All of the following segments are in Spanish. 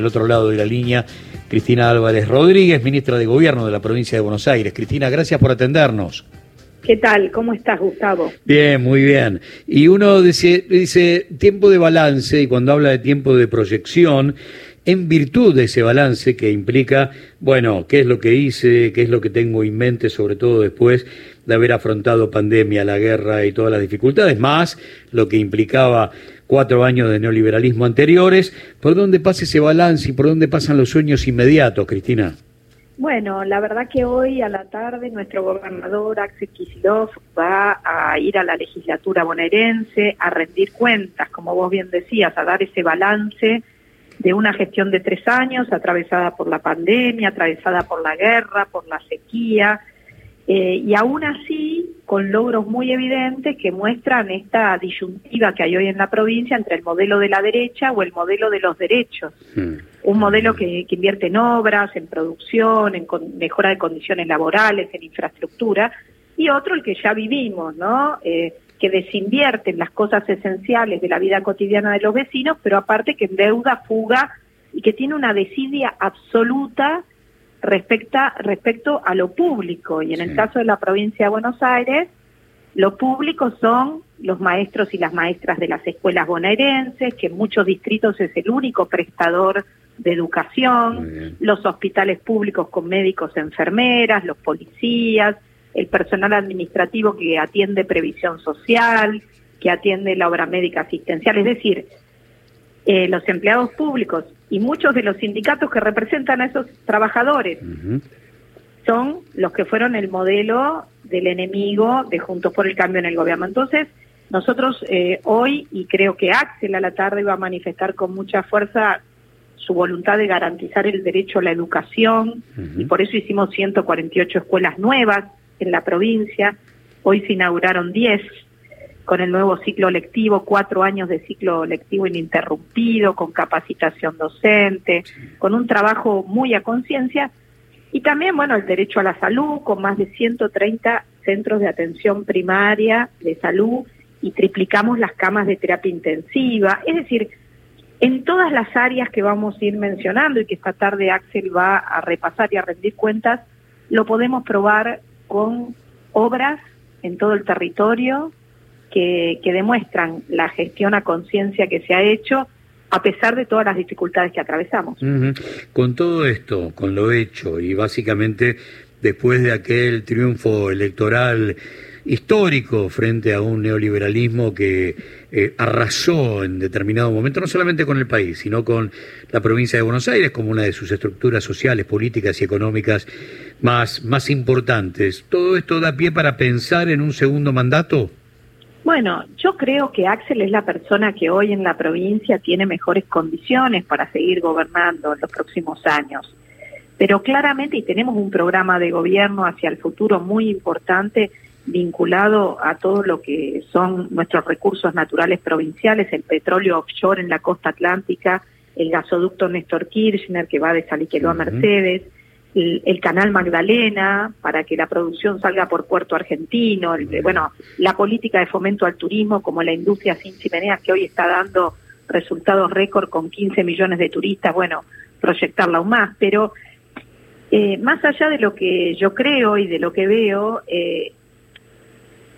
Del otro lado de la línea, Cristina Álvarez Rodríguez, ministra de Gobierno de la provincia de Buenos Aires. Cristina, gracias por atendernos. ¿Qué tal? ¿Cómo estás, Gustavo? Bien, muy bien. Y uno dice, dice tiempo de balance, y cuando habla de tiempo de proyección, en virtud de ese balance que implica, bueno, qué es lo que hice, qué es lo que tengo en mente, sobre todo después de haber afrontado pandemia, la guerra y todas las dificultades, más lo que implicaba cuatro años de neoliberalismo anteriores. ¿Por dónde pasa ese balance y por dónde pasan los sueños inmediatos, Cristina? Bueno, la verdad que hoy a la tarde nuestro gobernador Axel Kicillof va a ir a la legislatura bonaerense a rendir cuentas, como vos bien decías, a dar ese balance de una gestión de tres años atravesada por la pandemia, atravesada por la guerra, por la sequía, eh, y aún así con logros muy evidentes que muestran esta disyuntiva que hay hoy en la provincia entre el modelo de la derecha o el modelo de los derechos. Hmm. Un modelo que, invierte en obras, en producción, en mejora de condiciones laborales, en infraestructura, y otro el que ya vivimos, ¿no? Eh, que desinvierte en las cosas esenciales de la vida cotidiana de los vecinos, pero aparte que endeuda, fuga y que tiene una desidia absoluta respecta, respecto a lo público. Y en el caso de la provincia de Buenos Aires, lo público son los maestros y las maestras de las escuelas bonaerenses, que en muchos distritos es el único prestador de educación, los hospitales públicos con médicos, enfermeras, los policías, el personal administrativo que atiende previsión social, que atiende la obra médica asistencial, es decir, eh, los empleados públicos y muchos de los sindicatos que representan a esos trabajadores son los que fueron el modelo del enemigo de Juntos por el Cambio en el gobierno. Entonces, nosotros eh, hoy, y creo que Axel a la tarde va a manifestar con mucha fuerza su voluntad de garantizar el derecho a la educación, y por eso hicimos 148 escuelas nuevas en la provincia, hoy se inauguraron 10 con el nuevo ciclo lectivo, cuatro años de ciclo lectivo ininterrumpido, con capacitación docente, con un trabajo muy a conciencia, y también, bueno, el derecho a la salud, con más de 130 centros de atención primaria de salud y triplicamos las camas de terapia intensiva. Es decir, en todas las áreas que vamos a ir mencionando y que esta tarde Axel va a repasar y a rendir cuentas, lo podemos probar con obras en todo el territorio, que, demuestran la gestión a conciencia que se ha hecho a pesar de todas las dificultades que atravesamos. Con todo esto, con lo hecho y básicamente después de aquel triunfo electoral histórico frente a un neoliberalismo que eh, arrasó en determinado momento, no solamente con el país, sino con la provincia de Buenos Aires como una de sus estructuras sociales, políticas y económicas más, más importantes. ¿Todo esto da pie para pensar en un segundo mandato? Bueno, yo creo que Axel es la persona que hoy en la provincia tiene mejores condiciones para seguir gobernando en los próximos años. Pero claramente, y tenemos un programa de gobierno hacia el futuro muy importante vinculado a todo lo que son nuestros recursos naturales provinciales, el petróleo offshore en la costa atlántica, el gasoducto Néstor Kirchner que va de Saliqueló a Mercedes, el, canal Magdalena para que la producción salga por puerto argentino, bueno, la política de fomento al turismo como la industria sin chimeneas que hoy está dando resultados récord con 15 millones de turistas, bueno, proyectarla aún más, pero eh, más allá de lo que yo creo y de lo que veo, eh,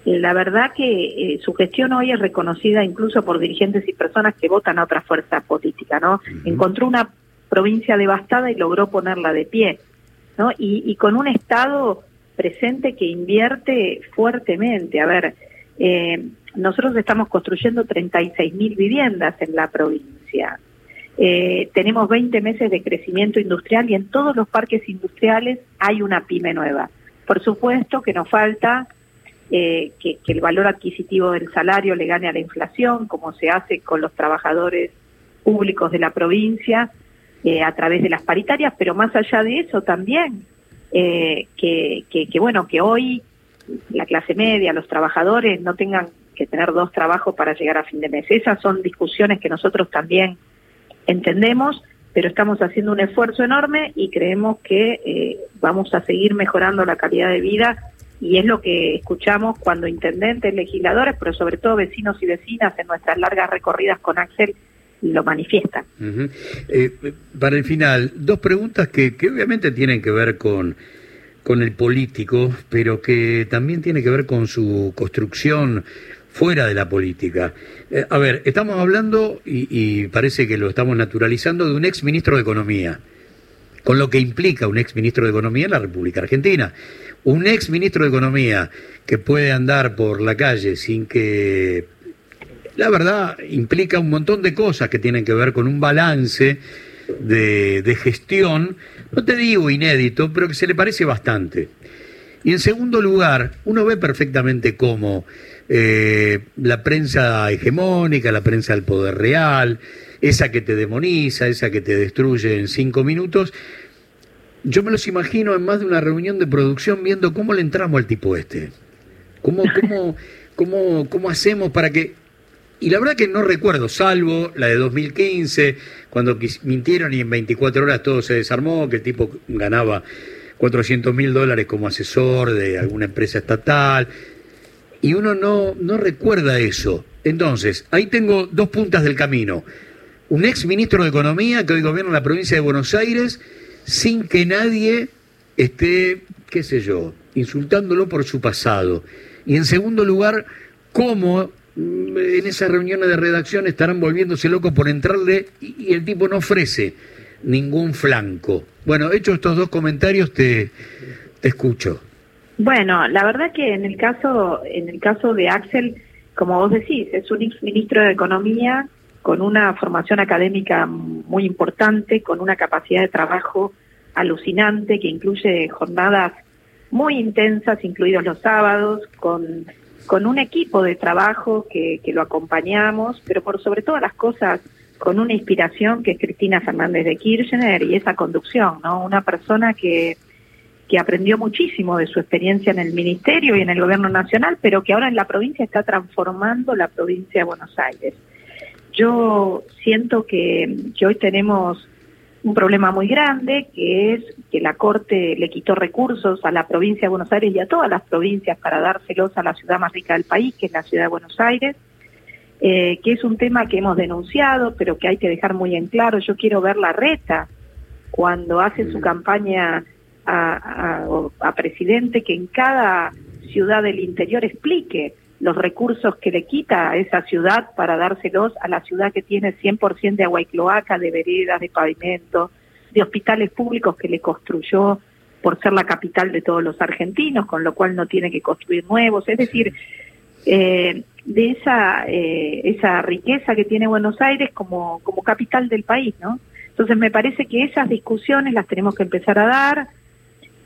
la verdad que eh, su gestión hoy es reconocida incluso por dirigentes y personas que votan a otra fuerza política, ¿no? Encontró una provincia devastada y logró ponerla de pie. Y, con un Estado presente que invierte fuertemente. A ver, eh, nosotros estamos construyendo 36 mil viviendas en la provincia. Eh, tenemos 20 meses de crecimiento industrial y en todos los parques industriales hay una pyme nueva. Por supuesto que nos falta eh, que, el valor adquisitivo del salario le gane a la inflación, como se hace con los trabajadores públicos de la provincia, eh, a través de las paritarias, pero más allá de eso también, eh, que, que, bueno, que hoy la clase media, los trabajadores no tengan que tener dos trabajos para llegar a fin de mes. Esas son discusiones que nosotros también entendemos, pero estamos haciendo un esfuerzo enorme y creemos que eh, vamos a seguir mejorando la calidad de vida y es lo que escuchamos cuando intendentes, legisladores, pero sobre todo vecinos y vecinas en nuestras largas recorridas con Axel lo manifiestan. Eh, para el final, dos preguntas que, que obviamente tienen que ver con, con el político, pero que también tiene que ver con su construcción fuera de la política. Eh, a ver, estamos hablando, y, y, parece que lo estamos naturalizando, de un ex ministro de Economía, con lo que implica un ex ministro de Economía en la República Argentina. Un ex ministro de Economía que puede andar por la calle sin que... La verdad, implica un montón de cosas que tienen que ver con un balance de, de gestión, no te digo inédito, pero que se le parece bastante. Y en segundo lugar, uno ve perfectamente cómo eh, la prensa hegemónica, la prensa del poder real, esa que te demoniza, esa que te destruye en cinco minutos, yo me los imagino en más de una reunión de producción viendo cómo le entramos al tipo este. ¿Cómo, cómo, cómo, cómo hacemos para que... Y la verdad que no recuerdo, salvo la de 2015, cuando mintieron y en 24 horas todo se desarmó, que el tipo ganaba 400 mil dólares como asesor de alguna empresa estatal, y uno no, no recuerda eso. Entonces, ahí tengo dos puntas del camino. Un ex ministro de Economía que hoy gobierna la provincia de Buenos Aires sin que nadie esté, qué sé yo, insultándolo por su pasado. Y en segundo lugar, cómo mm, en esas reuniones de redacción estarán volviéndose locos por entrarle y el tipo no ofrece ningún flanco. Bueno, hecho estos dos comentarios, te, te escucho. Bueno, la verdad que en el caso, en el caso de Axel, como vos decís, es un ex ministro de Economía con una formación académica muy importante, con una capacidad de trabajo alucinante que incluye jornadas muy intensas, incluidos los sábados, con, con un equipo de trabajo que, que lo acompañamos, pero por sobre todas las cosas con una inspiración que es Cristina Fernández de Kirchner y esa conducción, ¿no? Una persona que, que aprendió muchísimo de su experiencia en el ministerio y en el gobierno nacional, pero que ahora en la provincia está transformando la provincia de Buenos Aires. Yo siento que, que hoy tenemos un problema muy grande, que es que la Corte le quitó recursos a la provincia de Buenos Aires y a todas las provincias para dárselos a la ciudad más rica del país, que es la ciudad de Buenos Aires eh, que es un tema que hemos denunciado, pero que hay que dejar muy en claro. Yo quiero ver la reta cuando hace su mm. campaña a, a, presidente, que en cada ciudad del interior explique los recursos que le quita a esa ciudad para dárselos a la ciudad que tiene 100% de agua y cloaca, de veredas, de pavimento, de hospitales públicos que le construyó por ser la capital de todos los argentinos, con lo cual no tiene que construir nuevos. Es decir, eh, de esa, eh, esa riqueza que tiene Buenos Aires como, como capital del país, ¿no? Entonces me parece que esas discusiones las tenemos que empezar a dar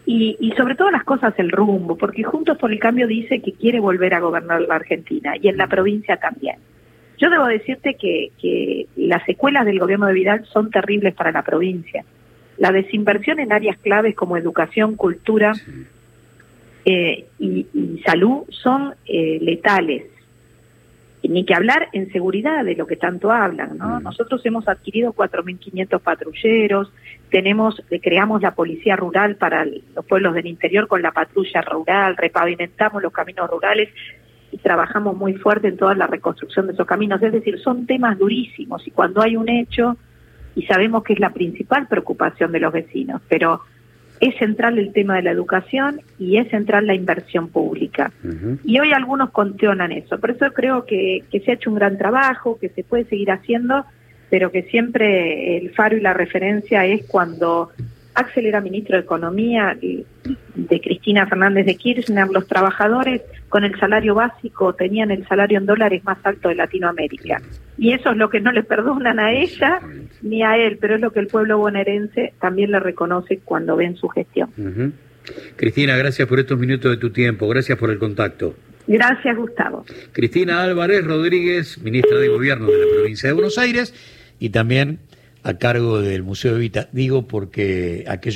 y, y sobre todo las cosas el rumbo, porque Juntos por el Cambio dice que quiere volver a gobernar la Argentina y en la provincia también. Yo debo decirte que, que las secuelas del gobierno de Vidal son terribles para la provincia. La desinversión en áreas claves como educación, cultura eh, y, y, salud son eh, letales ni que hablar en seguridad de lo que tanto hablan, ¿no? Nosotros hemos adquirido 4.500 patrulleros, tenemos, creamos la policía rural para los pueblos del interior con la patrulla rural, repavimentamos los caminos rurales y trabajamos muy fuerte en toda la reconstrucción de esos caminos. Es decir, son temas durísimos y cuando hay un hecho, y sabemos que es la principal preocupación de los vecinos, pero es central el tema de la educación y es central la inversión pública. Y hoy algunos conteonan eso. Por eso creo que, que se ha hecho un gran trabajo, que se puede seguir haciendo, pero que siempre el faro y la referencia es cuando Axel era ministro de Economía de Cristina Fernández de Kirchner, los trabajadores con el salario básico tenían el salario en dólares más alto de Latinoamérica. Y eso es lo que no le perdonan a ella ni a él, pero es lo que el pueblo bonaerense también le reconoce cuando ven su gestión. Cristina, gracias por estos minutos de tu tiempo, gracias por el contacto. Gracias, Gustavo. Cristina Álvarez Rodríguez, ministra de Gobierno de la provincia de Buenos Aires y también a cargo del Museo Evita. Digo porque aquello